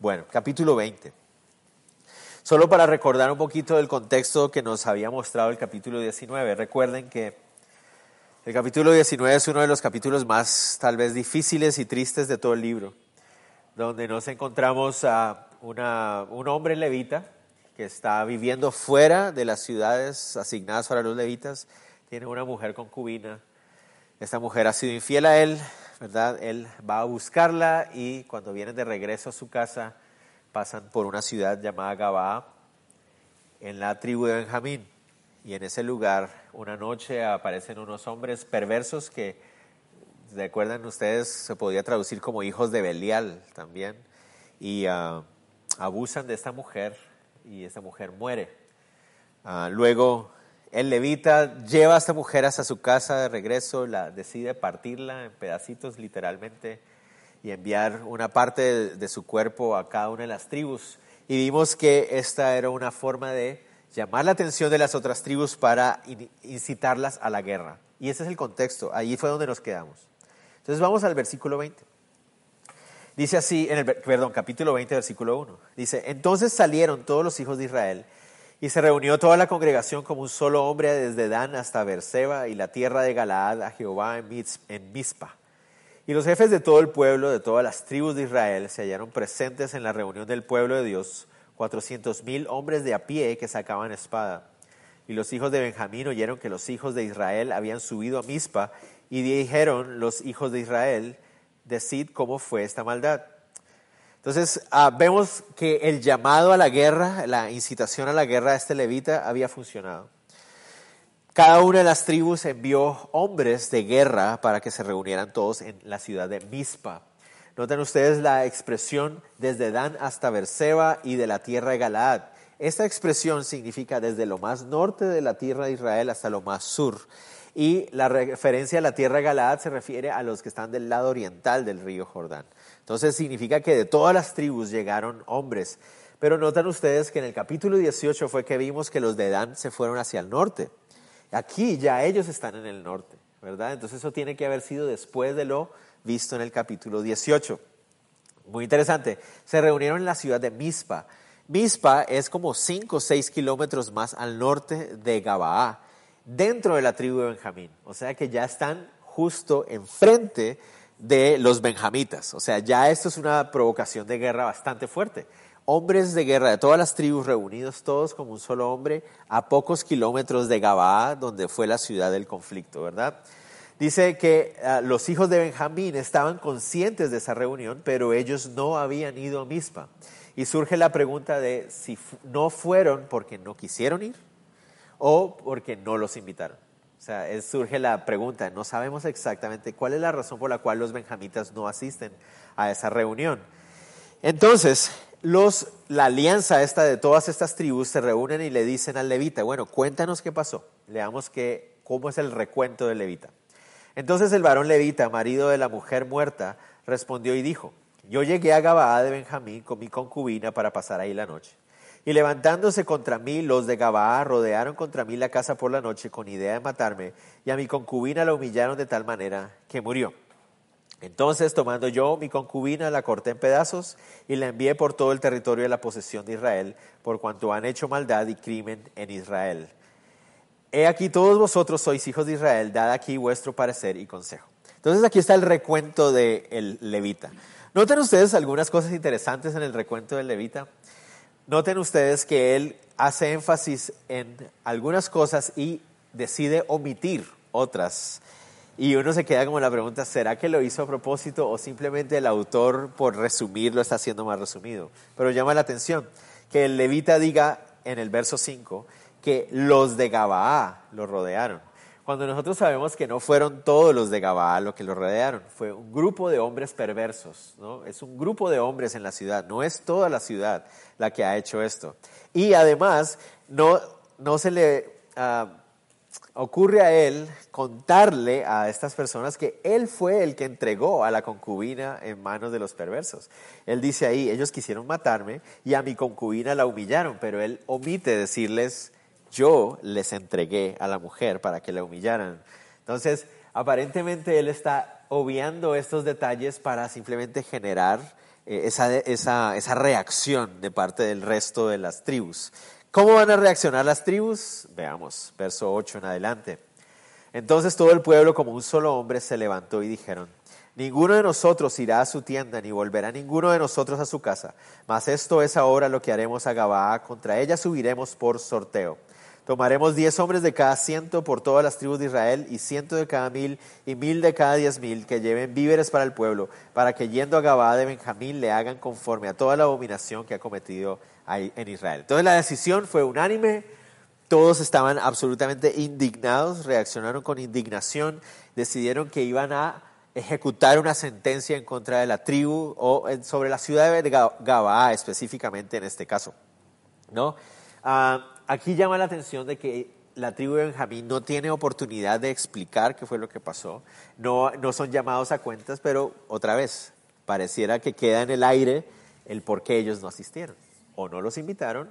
Bueno, capítulo 20. Solo para recordar un poquito del contexto que nos había mostrado el capítulo 19. Recuerden que el capítulo 19 es uno de los capítulos más tal vez difíciles y tristes de todo el libro, donde nos encontramos a un hombre levita que está viviendo fuera de las ciudades asignadas para los levitas, tiene una mujer concubina, esta mujer ha sido infiel a él, ¿verdad? Él va a buscarla y cuando vienen de regreso a su casa pasan por una ciudad llamada Gabaa en la tribu de Benjamín. Y en ese lugar, una noche aparecen unos hombres perversos que, recuerdan ustedes, se podía traducir como hijos de Belial también. Y ah, abusan de esta mujer y esta mujer muere. Ah, luego el levita lleva a esta mujer hasta su casa de regreso, la decide partirla en pedacitos literalmente y enviar una parte de su cuerpo a cada una de las tribus. Y vimos que esta era una forma de llamar la atención de las otras tribus para incitarlas a la guerra. Y ese es el contexto, ahí fue donde nos quedamos. Entonces vamos al versículo 20. Dice así, en el, perdón, capítulo 20, versículo 1. Dice, entonces salieron todos los hijos de Israel y se reunió toda la congregación como un solo hombre desde Dan hasta Berseba y la tierra de Galaad a Jehová en Mizpa. Y los jefes de todo el pueblo, de todas las tribus de Israel, se hallaron presentes en la reunión del pueblo de Dios cuatrocientos mil hombres de a pie que sacaban espada. Y los hijos de Benjamín oyeron que los hijos de Israel habían subido a Mizpa y dijeron los hijos de Israel, decid cómo fue esta maldad. Entonces ah, vemos que el llamado a la guerra, la incitación a la guerra de este levita había funcionado. Cada una de las tribus envió hombres de guerra para que se reunieran todos en la ciudad de Mizpa. Noten ustedes la expresión desde Dan hasta Berseba y de la tierra de Galaad. Esta expresión significa desde lo más norte de la tierra de Israel hasta lo más sur. Y la referencia a la tierra de Galaad se refiere a los que están del lado oriental del río Jordán. Entonces significa que de todas las tribus llegaron hombres. Pero notan ustedes que en el capítulo 18 fue que vimos que los de Dan se fueron hacia el norte. Aquí ya ellos están en el norte, ¿verdad? Entonces eso tiene que haber sido después de lo visto en el capítulo 18. Muy interesante. Se reunieron en la ciudad de Mizpa. Mizpa es como 5 o 6 kilómetros más al norte de Gabaa, dentro de la tribu de Benjamín. O sea que ya están justo enfrente de los benjamitas. O sea, ya esto es una provocación de guerra bastante fuerte. Hombres de guerra de todas las tribus reunidos todos como un solo hombre a pocos kilómetros de Gabaa, donde fue la ciudad del conflicto, ¿verdad? Dice que ah, los hijos de Benjamín estaban conscientes de esa reunión, pero ellos no habían ido a Mispa. Y surge la pregunta de si no fueron porque no quisieron ir o porque no los invitaron. O sea, surge la pregunta, no sabemos exactamente cuál es la razón por la cual los benjamitas no asisten a esa reunión. Entonces, los, la alianza esta de todas estas tribus se reúnen y le dicen al levita, bueno, cuéntanos qué pasó. Leamos cómo es el recuento del levita. Entonces el varón levita, marido de la mujer muerta, respondió y dijo, yo llegué a Gabaa de Benjamín con mi concubina para pasar ahí la noche. Y levantándose contra mí, los de Gabaa rodearon contra mí la casa por la noche con idea de matarme, y a mi concubina la humillaron de tal manera que murió. Entonces, tomando yo mi concubina, la corté en pedazos y la envié por todo el territorio de la posesión de Israel, por cuanto han hecho maldad y crimen en Israel. He aquí todos vosotros sois hijos de Israel, dad aquí vuestro parecer y consejo. Entonces aquí está el recuento del levita. Noten ustedes algunas cosas interesantes en el recuento del levita. Noten ustedes que él hace énfasis en algunas cosas y decide omitir otras. Y uno se queda como la pregunta, ¿será que lo hizo a propósito o simplemente el autor por resumir lo está haciendo más resumido? Pero llama la atención que el levita diga en el verso 5, que los de Gabaa lo rodearon. Cuando nosotros sabemos que no fueron todos los de Gabaa los que lo rodearon, fue un grupo de hombres perversos, ¿no? Es un grupo de hombres en la ciudad, no es toda la ciudad la que ha hecho esto. Y además, no, no se le ah, ocurre a él contarle a estas personas que él fue el que entregó a la concubina en manos de los perversos. Él dice ahí, ellos quisieron matarme y a mi concubina la humillaron, pero él omite decirles yo les entregué a la mujer para que la humillaran. Entonces, aparentemente él está obviando estos detalles para simplemente generar eh, esa, esa, esa reacción de parte del resto de las tribus. ¿Cómo van a reaccionar las tribus? Veamos, verso 8 en adelante. Entonces todo el pueblo como un solo hombre se levantó y dijeron, Ninguno de nosotros irá a su tienda, ni volverá ninguno de nosotros a su casa. Mas esto es ahora lo que haremos a Gabaa. Contra ella subiremos por sorteo. Tomaremos diez hombres de cada ciento por todas las tribus de Israel, y ciento de cada mil, y mil de cada diez mil, que lleven víveres para el pueblo, para que yendo a Gabaa de Benjamín le hagan conforme a toda la abominación que ha cometido en Israel. Entonces la decisión fue unánime, todos estaban absolutamente indignados, reaccionaron con indignación, decidieron que iban a ejecutar una sentencia en contra de la tribu o sobre la ciudad de Gabaa específicamente en este caso. ¿no? Ah, aquí llama la atención de que la tribu de Benjamín no tiene oportunidad de explicar qué fue lo que pasó, no, no son llamados a cuentas, pero otra vez, pareciera que queda en el aire el por qué ellos no asistieron, o no los invitaron,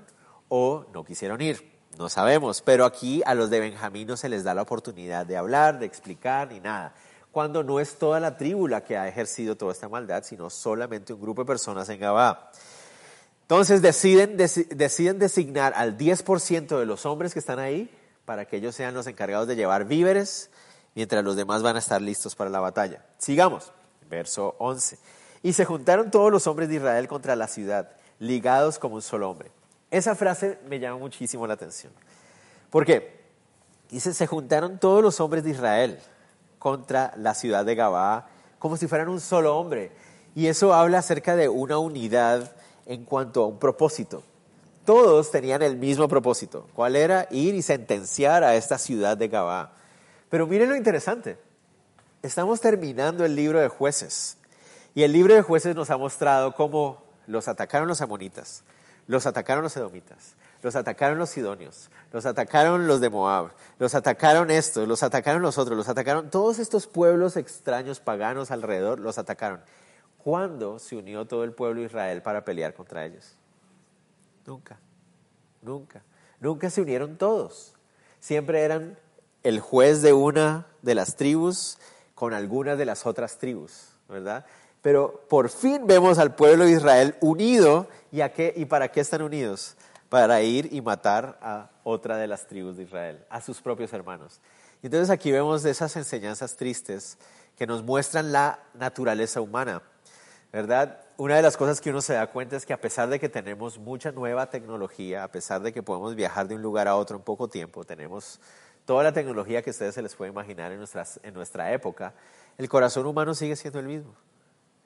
o no quisieron ir, no sabemos, pero aquí a los de Benjamín no se les da la oportunidad de hablar, de explicar, ni nada cuando no es toda la tribu la que ha ejercido toda esta maldad, sino solamente un grupo de personas en Gabá. Entonces deciden, designar al 10% de los hombres que están ahí para que ellos sean los encargados de llevar víveres, mientras los demás van a estar listos para la batalla. Sigamos, verso 11. Y se juntaron todos los hombres de Israel contra la ciudad, ligados como un solo hombre. Esa frase me llama muchísimo la atención. ¿Por qué? Dice, se juntaron todos los hombres de Israel contra la ciudad de Gabá, como si fueran un solo hombre. Y eso habla acerca de una unidad en cuanto a un propósito. Todos tenían el mismo propósito. ¿Cuál era? Ir y sentenciar a esta ciudad de Gabá. Pero miren lo interesante. Estamos terminando el libro de jueces. Y el libro de jueces nos ha mostrado cómo los atacaron los amonitas, los atacaron los edomitas, los atacaron los sidonios, los atacaron los de Moab, los atacaron estos, los atacaron los otros, los atacaron todos estos pueblos extraños paganos alrededor, los atacaron. ¿Cuándo se unió todo el pueblo de Israel para pelear contra ellos? Nunca, nunca, nunca se unieron todos. Siempre eran el juez de una de las tribus con algunas de las otras tribus, ¿verdad? Pero por fin vemos al pueblo de Israel unido. ¿Y, a qué, ¿Y para qué están unidos? para ir y matar a otra de las tribus de Israel, a sus propios hermanos. Y entonces aquí vemos esas enseñanzas tristes que nos muestran la naturaleza humana, ¿verdad? Una de las cosas que uno se da cuenta es que a pesar de que tenemos mucha nueva tecnología, a pesar de que podemos viajar de un lugar a otro en poco tiempo, tenemos toda la tecnología que ustedes se les puede imaginar en, nuestras, en nuestra época, el corazón humano sigue siendo el mismo,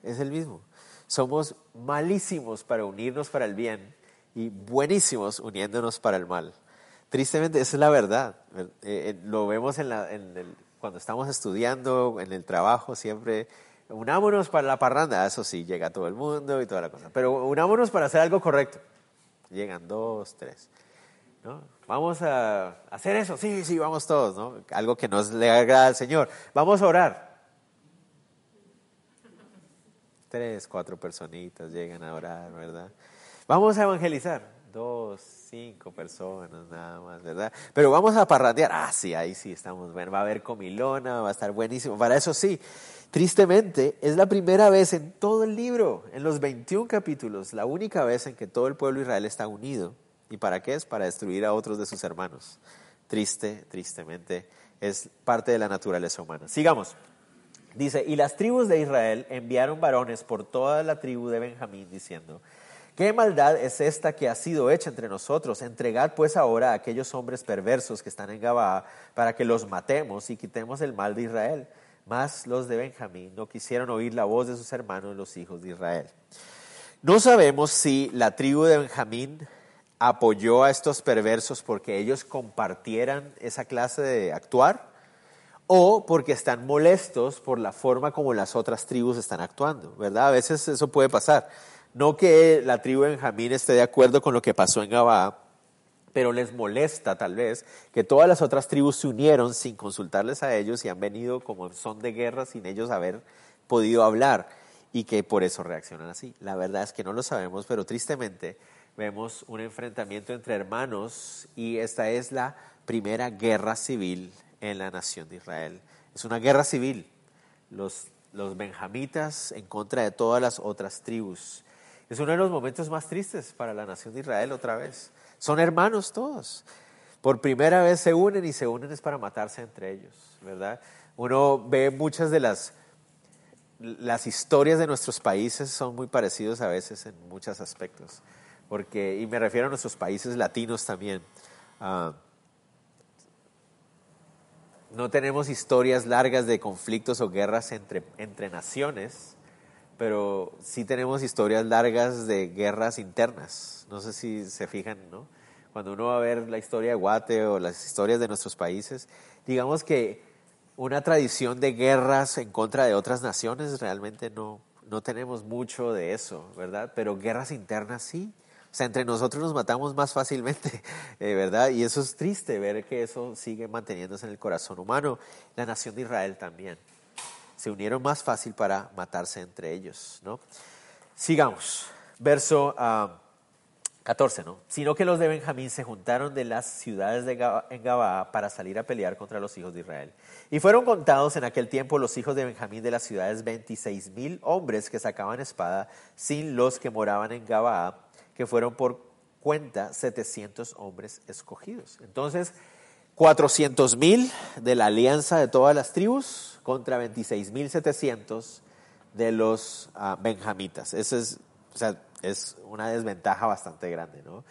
es el mismo. Somos malísimos para unirnos para el bien y buenísimos uniéndonos para el mal. Tristemente, esa es la verdad. Eh, eh, lo vemos en la, en el, cuando estamos estudiando, en el trabajo, siempre unámonos para la parranda. Eso sí, llega todo el mundo y toda la cosa. Pero unámonos para hacer algo correcto. Llegan dos, tres. ¿no? Vamos a hacer eso. Sí, sí, vamos todos. ¿no? Algo que nos le agrada al Señor. Vamos a orar. Tres, cuatro personitas llegan a orar, ¿verdad? Vamos a evangelizar. Dos, cinco personas nada más, ¿verdad? Pero vamos a parrandear. Ah, sí, ahí sí estamos. Bueno, va a haber comilona, va a estar buenísimo. Para eso sí, tristemente, es la primera vez en todo el libro, en los 21 capítulos, la única vez en que todo el pueblo de Israel está unido. ¿Y para qué es? Para destruir a otros de sus hermanos. Triste, tristemente, es parte de la naturaleza humana. Sigamos. Dice, y las tribus de Israel enviaron varones por toda la tribu de Benjamín diciendo, ¿Qué maldad es esta que ha sido hecha entre nosotros? Entregad pues ahora a aquellos hombres perversos que están en Gabaa para que los matemos y quitemos el mal de Israel. Mas los de Benjamín no quisieron oír la voz de sus hermanos, los hijos de Israel. No sabemos si la tribu de Benjamín apoyó a estos perversos porque ellos compartieran esa clase de actuar o porque están molestos por la forma como las otras tribus están actuando, ¿verdad? A veces eso puede pasar. No que la tribu de Benjamín esté de acuerdo con lo que pasó en Gabá, pero les molesta tal vez que todas las otras tribus se unieron sin consultarles a ellos y han venido como son de guerra sin ellos haber podido hablar y que por eso reaccionan así. La verdad es que no lo sabemos, pero tristemente vemos un enfrentamiento entre hermanos y esta es la primera guerra civil en la nación de Israel. Es una guerra civil. Los, los benjamitas en contra de todas las otras tribus Es uno de los momentos más tristes para la nación de Israel otra vez. Son hermanos todos. Por primera vez se unen y se unen es para matarse entre ellos, ¿verdad? Uno ve muchas de las, las historias de nuestros países son muy parecidos a veces en muchos aspectos. Porque, y me refiero a nuestros países latinos también. Ah, no tenemos historias largas de conflictos o guerras entre, entre naciones, pero sí tenemos historias largas de guerras internas. No sé si se fijan, ¿no? Cuando uno va a ver la historia de Guate o las historias de nuestros países, digamos que una tradición de guerras en contra de otras naciones realmente no, no tenemos mucho de eso, ¿verdad? Pero guerras internas sí. O sea, entre nosotros nos matamos más fácilmente, eh, ¿verdad? Y eso es triste ver que eso sigue manteniéndose en el corazón humano. La nación de Israel también. Se unieron más fácil para matarse entre ellos, ¿no? Sigamos. Verso 14, ah, ¿no? Sino que los de Benjamín se juntaron de las ciudades de en Gabaa para salir a pelear contra los hijos de Israel. Y fueron contados en aquel tiempo los hijos de Benjamín de las ciudades 26 mil hombres que sacaban espada, sin los que moraban en Gabaa que fueron por cuenta 700 hombres escogidos. Entonces, 400 mil de la alianza de todas las tribus contra 26 mil 700 de los uh, benjamitas. Eso es, o sea, es una desventaja bastante grande, ¿no?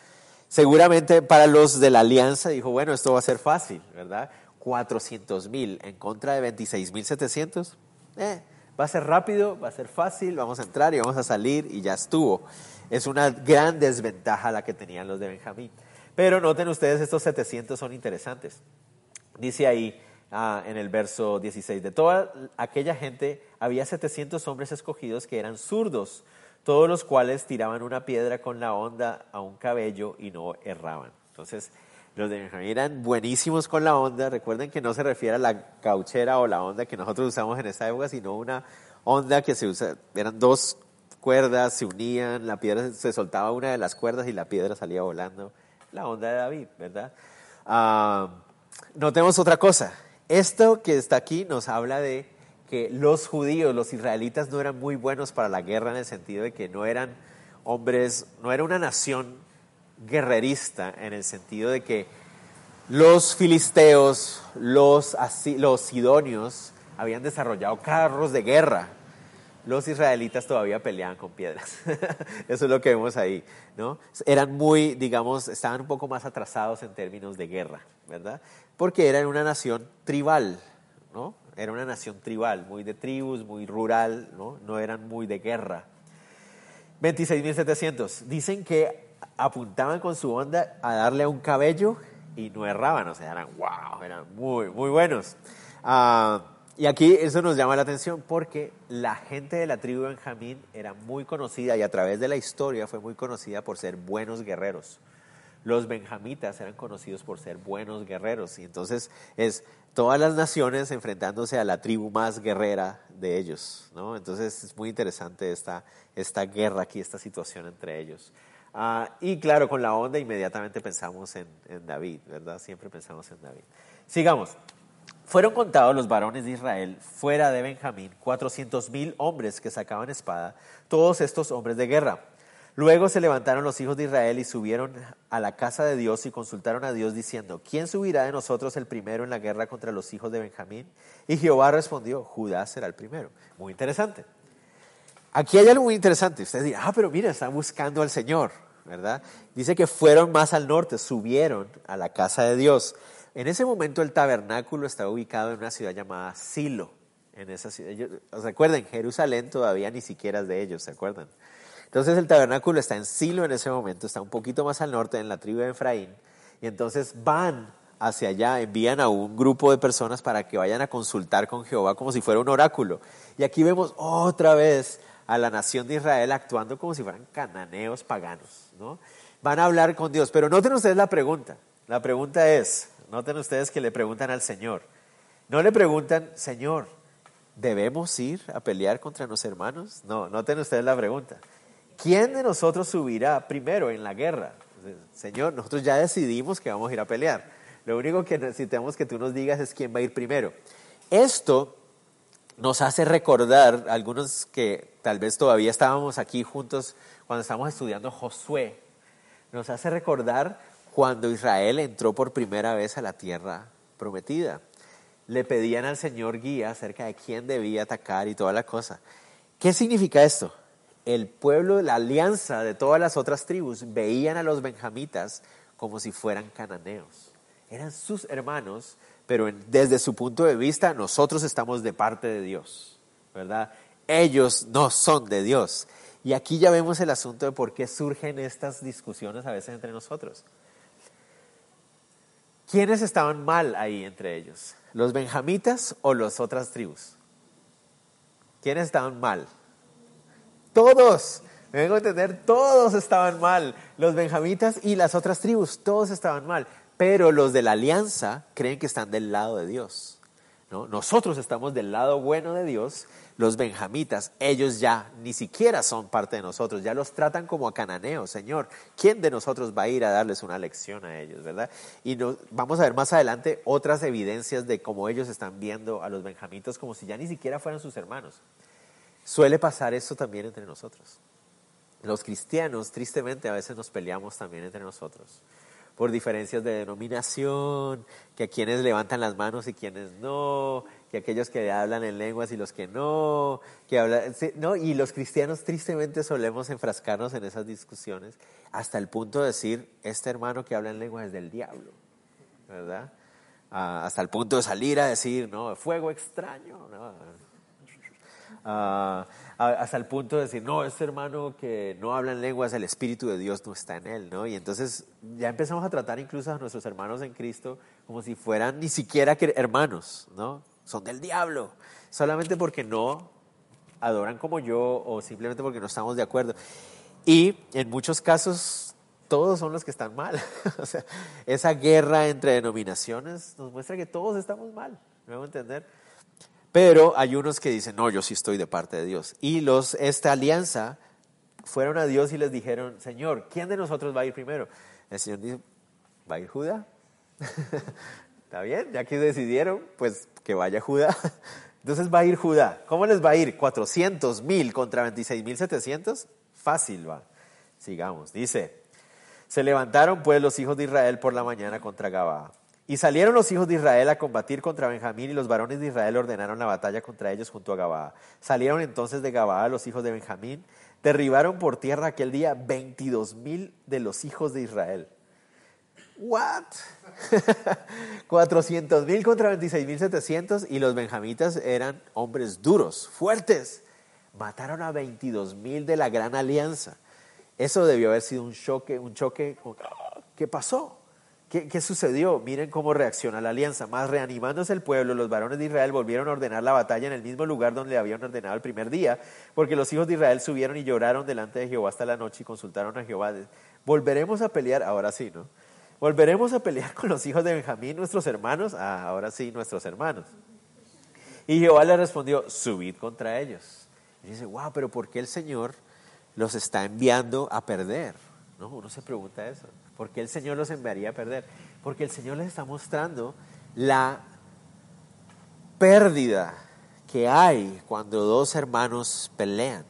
Seguramente para los de la alianza dijo, bueno, esto va a ser fácil, ¿verdad? 400 mil en contra de 26 mil 700, eh, va a ser rápido, va a ser fácil, vamos a entrar y vamos a salir y ya estuvo. Es una gran desventaja la que tenían los de Benjamín. Pero noten ustedes, estos 700 son interesantes. Dice ahí ah, en el verso 16, de toda aquella gente había 700 hombres escogidos que eran zurdos, todos los cuales tiraban una piedra con la onda a un cabello y no erraban. Entonces, los de Benjamín eran buenísimos con la onda. Recuerden que no se refiere a la cauchera o la onda que nosotros usamos en esa época, sino una onda que se usa, eran dos cuerdas se unían, la piedra se soltaba una de las cuerdas y la piedra salía volando. La onda de David, ¿verdad? Ah, notemos otra cosa. Esto que está aquí nos habla de que los judíos, los israelitas no eran muy buenos para la guerra en el sentido de que no eran hombres, no era una nación guerrerista en el sentido de que los filisteos, los, los sidonios habían desarrollado carros de guerra los israelitas todavía peleaban con piedras. Eso es lo que vemos ahí, ¿no? Eran muy, digamos, estaban un poco más atrasados en términos de guerra, ¿verdad? Porque eran una nación tribal, ¿no? Era una nación tribal, muy de tribus, muy rural, ¿no? No eran muy de guerra. 26.700. Dicen que apuntaban con su onda a darle a un cabello y no erraban, o sea, eran wow, eran muy, muy buenos. Ah, y aquí eso nos llama la atención porque la gente de la tribu Benjamín era muy conocida y a través de la historia fue muy conocida por ser buenos guerreros. Los benjamitas eran conocidos por ser buenos guerreros y entonces es todas las naciones enfrentándose a la tribu más guerrera de ellos. ¿no? Entonces es muy interesante esta, esta guerra aquí, esta situación entre ellos. Ah, y claro, con la onda inmediatamente pensamos en, en David, ¿verdad? Siempre pensamos en David. Sigamos. Fueron contados los varones de Israel fuera de Benjamín, cuatrocientos mil hombres que sacaban espada, todos estos hombres de guerra. Luego se levantaron los hijos de Israel y subieron a la casa de Dios y consultaron a Dios diciendo, ¿quién subirá de nosotros el primero en la guerra contra los hijos de Benjamín? Y Jehová respondió, Judá será el primero. Muy interesante. Aquí hay algo muy interesante. Ustedes dirán, ah, pero mira, están buscando al Señor, ¿verdad? Dice que fueron más al norte, subieron a la casa de Dios. En ese momento el tabernáculo estaba ubicado en una ciudad llamada Silo. En esa ciudad. Recuerden, Jerusalén todavía ni siquiera es de ellos, ¿se acuerdan? Entonces el tabernáculo está en Silo en ese momento, está un poquito más al norte, en la tribu de Efraín. Y entonces van hacia allá, envían a un grupo de personas para que vayan a consultar con Jehová como si fuera un oráculo. Y aquí vemos otra vez a la nación de Israel actuando como si fueran cananeos paganos. ¿no? Van a hablar con Dios. Pero noten ustedes la pregunta. La pregunta es, Noten ustedes que le preguntan al Señor. No le preguntan, Señor, ¿debemos ir a pelear contra los hermanos? No, noten ustedes la pregunta. ¿Quién de nosotros subirá primero en la guerra? Señor, nosotros ya decidimos que vamos a ir a pelear. Lo único que necesitamos que tú nos digas es quién va a ir primero. Esto nos hace recordar, algunos que tal vez todavía estábamos aquí juntos cuando estábamos estudiando Josué, nos hace recordar cuando Israel entró por primera vez a la tierra prometida. Le pedían al Señor guía acerca de quién debía atacar y toda la cosa. ¿Qué significa esto? El pueblo, la alianza de todas las otras tribus veían a los benjamitas como si fueran cananeos. Eran sus hermanos, pero desde su punto de vista nosotros estamos de parte de Dios, ¿verdad? Ellos no son de Dios. Y aquí ya vemos el asunto de por qué surgen estas discusiones a veces entre nosotros. ¿Quiénes estaban mal ahí entre ellos? ¿Los benjamitas o las otras tribus? ¿Quiénes estaban mal? Todos. Me vengo a entender, todos estaban mal. Los benjamitas y las otras tribus, todos estaban mal. Pero los de la alianza creen que están del lado de Dios. ¿no? Nosotros estamos del lado bueno de Dios. Los benjamitas, ellos ya ni siquiera son parte de nosotros, ya los tratan como a cananeos, Señor. ¿Quién de nosotros va a ir a darles una lección a ellos, verdad? Y vamos a ver más adelante otras evidencias de cómo ellos están viendo a los benjamitas como si ya ni siquiera fueran sus hermanos. Suele pasar eso también entre nosotros. Los cristianos, tristemente, a veces nos peleamos también entre nosotros por diferencias de denominación, que a quienes levantan las manos y quienes no, que aquellos que hablan en lenguas y los que no, que hablan, no, y los cristianos tristemente solemos enfrascarnos en esas discusiones hasta el punto de decir, este hermano que habla en lenguas es del diablo, ¿verdad? Ah, hasta el punto de salir a decir, no, fuego extraño, ¿no? Ah, hasta el punto de decir, no, este hermano que no habla en lenguas, el Espíritu de Dios no está en él, ¿no? Y entonces ya empezamos a tratar incluso a nuestros hermanos en Cristo como si fueran ni siquiera hermanos, ¿no? Son del diablo, solamente porque no adoran como yo o simplemente porque no estamos de acuerdo. Y en muchos casos todos son los que están mal. o sea, esa guerra entre denominaciones nos muestra que todos estamos mal, ¿me voy a entender? Pero hay unos que dicen, no, yo sí estoy de parte de Dios. Y los, esta alianza fueron a Dios y les dijeron, Señor, ¿quién de nosotros va a ir primero? El Señor dice, ¿va a ir Judá? ¿Está bien? Ya que decidieron, pues que vaya Judá. Entonces va a ir Judá. ¿Cómo les va a ir? 400 mil contra 26 mil 700. Fácil va. Sigamos. Dice, se levantaron pues los hijos de Israel por la mañana contra Gabaa y salieron los hijos de Israel a combatir contra Benjamín y los varones de Israel ordenaron la batalla contra ellos junto a Gabaa. Salieron entonces de Gabaa los hijos de Benjamín, derribaron por tierra aquel día 22 mil de los hijos de Israel. ¿What? 400 mil contra 26 mil 700 y los benjamitas eran hombres duros, fuertes. Mataron a 22 mil de la gran alianza. Eso debió haber sido un choque, un choque. ¿Qué pasó? ¿Qué, sucedió? Miren cómo reacciona la alianza. Más reanimándose el pueblo, los varones de Israel volvieron a ordenar la batalla en el mismo lugar donde habían ordenado el primer día, porque los hijos de Israel subieron y lloraron delante de Jehová hasta la noche y consultaron a Jehová. Volveremos a pelear, ahora sí, ¿no? Volveremos a pelear con los hijos de Benjamín, nuestros hermanos. Ah, ahora sí, nuestros hermanos. Y Jehová le respondió, subid contra ellos. Y dice, wow, pero ¿por qué el Señor los está enviando a perder? No, uno se pregunta eso. ¿Por qué el Señor los enviaría a perder? Porque el Señor les está mostrando la pérdida que hay cuando dos hermanos pelean.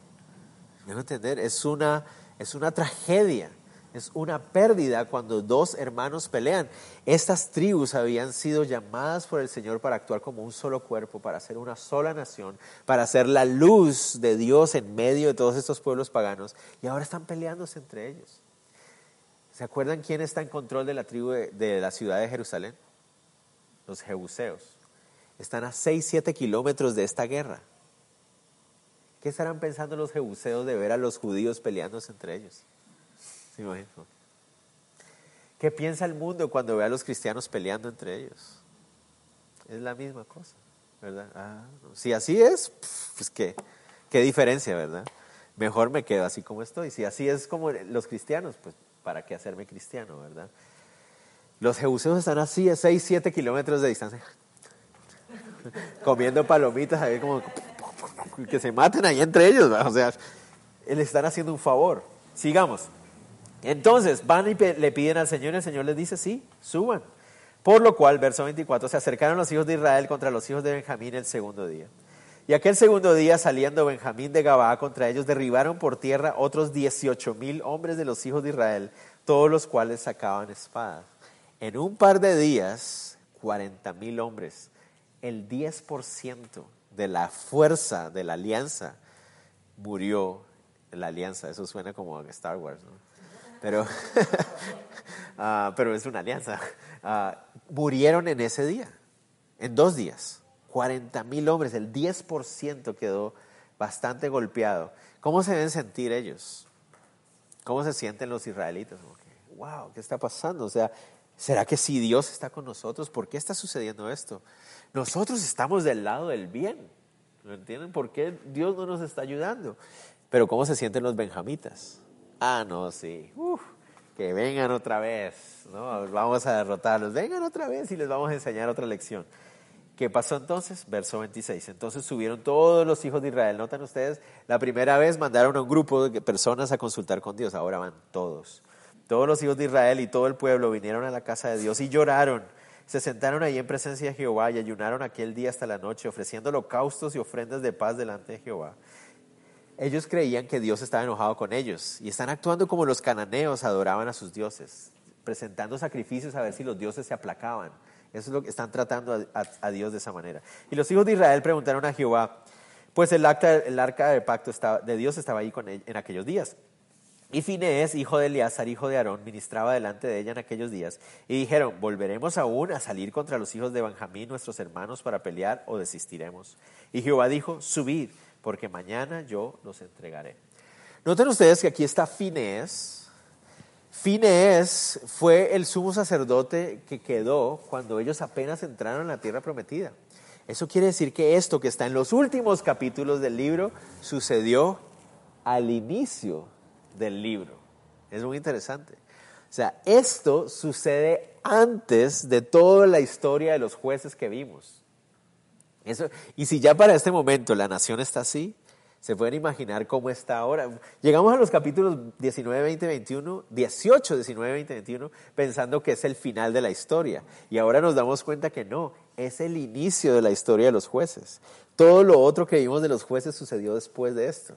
¿Me entender? Es una, es una tragedia, es una pérdida cuando dos hermanos pelean. Estas tribus habían sido llamadas por el Señor para actuar como un solo cuerpo, para ser una sola nación, para ser la luz de Dios en medio de todos estos pueblos paganos, y ahora están peleándose entre ellos. ¿Se acuerdan quién está en control de la tribu de, la ciudad de Jerusalén? Los jebuseos. Están a 6, 7 kilómetros de esta guerra. ¿Qué estarán pensando los jebuseos de ver a los judíos peleándose entre ellos? ¿Se ¿Qué piensa el mundo cuando ve a los cristianos peleando entre ellos? Es la misma cosa, ¿verdad? Ah, si así es, pues qué, qué diferencia, ¿verdad? Mejor me quedo así como estoy. Si así es como los cristianos, pues ¿para qué hacerme cristiano, verdad? Los jebuseos están así a 6, 7 kilómetros de distancia, comiendo palomitas, ahí como que se maten ahí entre ellos, o sea, le están haciendo un favor. Sigamos. Entonces van y le piden al Señor y el Señor les dice, sí, suban. Por lo cual, verso 24, se acercaron los hijos de Israel contra los hijos de Benjamín el segundo día. Y aquel segundo día, saliendo Benjamín de Gabaa contra ellos, derribaron por tierra otros dieciocho mil hombres de los hijos de Israel, todos los cuales sacaban espadas. En un par de días, cuarenta mil hombres, el 10% de la fuerza de la alianza murió la alianza. Eso suena como Star Wars, ¿no? Pero, ah, pero es una alianza. Ah, murieron en ese día, en dos días. 40 mil hombres, el 10% quedó bastante golpeado. ¿Cómo se deben sentir ellos? ¿Cómo se sienten los israelitas? wow, ¿qué está pasando? O sea, ¿será que si Dios está con nosotros, por qué está sucediendo esto? Nosotros estamos del lado del bien. ¿No entienden? ¿Por qué Dios no nos está ayudando? Pero ¿cómo se sienten los benjamitas? Ah, no, sí. que vengan otra vez, ¿no? Vamos a derrotarlos. Vengan otra vez y les vamos a enseñar otra lección. ¿Qué pasó entonces? Verso 26. Entonces subieron todos los hijos de Israel. Notan ustedes, la primera vez mandaron a un grupo de personas a consultar con Dios. Ahora van todos. Todos los hijos de Israel y todo el pueblo vinieron a la casa de Dios y lloraron. Se sentaron ahí en presencia de Jehová y ayunaron aquel día hasta la noche, ofreciendo holocaustos y ofrendas de paz delante de Jehová. Ellos creían que Dios estaba enojado con ellos y están actuando como los cananeos adoraban a sus dioses, presentando sacrificios a ver si los dioses se aplacaban. Eso es lo que están tratando a, Dios de esa manera. Y los hijos de Israel preguntaron a Jehová, pues el, arca, el arca del pacto de Dios estaba ahí con en aquellos días. Y Finés, hijo de Eleazar, hijo de Aarón, ministraba delante de ella en aquellos días. Y dijeron, ¿volveremos aún a salir contra los hijos de Benjamín, nuestros hermanos, para pelear o desistiremos? Y Jehová dijo, subid, porque mañana yo los entregaré. Noten ustedes que aquí está Finés, Finees fue el sumo sacerdote que quedó cuando ellos apenas entraron en la tierra prometida. Eso quiere decir que esto que está en los últimos capítulos del libro sucedió al inicio del libro. Es muy interesante. O sea, esto sucede antes de toda la historia de los jueces que vimos. Eso, y si ya para este momento la nación está así, se pueden imaginar cómo está ahora. Llegamos a los capítulos 19, 20, 21, 18, 19, 20, 21, pensando que es el final de la historia. Y ahora nos damos cuenta que no, es el inicio de la historia de los jueces. Todo lo otro que vimos de los jueces sucedió después de esto.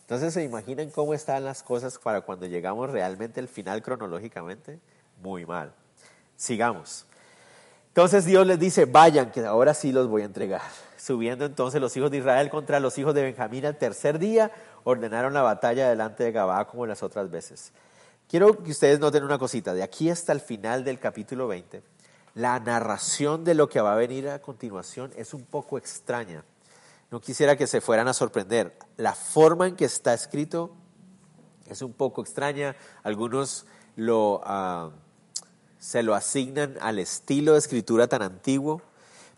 Entonces, ¿se imaginan cómo están las cosas para cuando llegamos realmente al final cronológicamente? Muy mal. Sigamos. Entonces Dios les dice, vayan, que ahora sí los voy a entregar. Subiendo entonces los hijos de Israel contra los hijos de Benjamín al tercer día, ordenaron la batalla delante de Gabá como las otras veces. Quiero que ustedes noten una cosita, de aquí hasta el final del capítulo 20, la narración de lo que va a venir a continuación es un poco extraña. No quisiera que se fueran a sorprender. La forma en que está escrito es un poco extraña. Algunos lo... Ah, se lo asignan al estilo de escritura tan antiguo,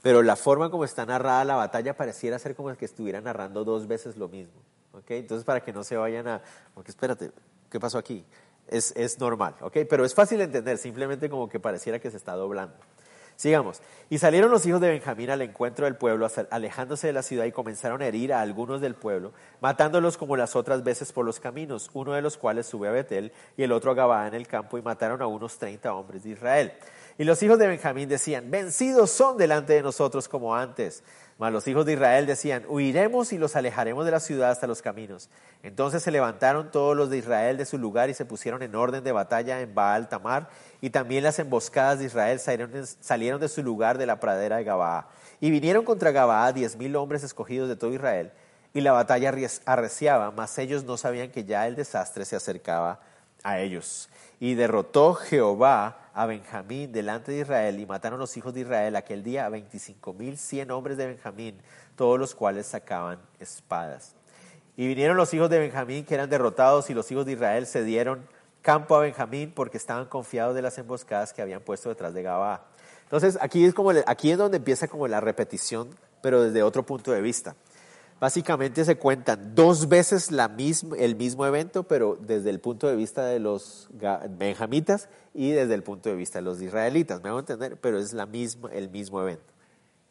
pero la forma como está narrada la batalla pareciera ser como que estuviera narrando dos veces lo mismo. ¿okay? Entonces, para que no se vayan a, porque espérate, ¿qué pasó aquí? Es, es normal, ¿ok? Pero es fácil de entender, simplemente como que pareciera que se está doblando. Sigamos. Y salieron los hijos de Benjamín al encuentro del pueblo, alejándose de la ciudad y comenzaron a herir a algunos del pueblo, matándolos como las otras veces por los caminos, uno de los cuales sube a Betel y el otro a Gabá en el campo y mataron a unos treinta hombres de Israel. Y los hijos de Benjamín decían, vencidos son delante de nosotros como antes. Mas los hijos de Israel decían, huiremos y los alejaremos de la ciudad hasta los caminos. Entonces se levantaron todos los de Israel de su lugar y se pusieron en orden de batalla en Baal Tamar, y también las emboscadas de Israel salieron de su lugar de la pradera de Gabaa. Y vinieron contra Gabaa diez mil hombres escogidos de todo Israel, y la batalla arreciaba, mas ellos no sabían que ya el desastre se acercaba a ellos. Y derrotó Jehová a Benjamín delante de Israel y mataron los hijos de Israel aquel día a veinticinco mil cien hombres de Benjamín, todos los cuales sacaban espadas. Y vinieron los hijos de Benjamín que eran derrotados y los hijos de Israel se dieron campo a Benjamín porque estaban confiados de las emboscadas que habían puesto detrás de Gabá. Entonces aquí es, como, aquí es donde empieza como la repetición, pero desde otro punto de vista. Básicamente se cuentan dos veces el mismo evento, pero desde el punto de vista de los benjamitas y desde el punto de vista de los israelitas. Me hago entender, pero es la misma, el mismo evento.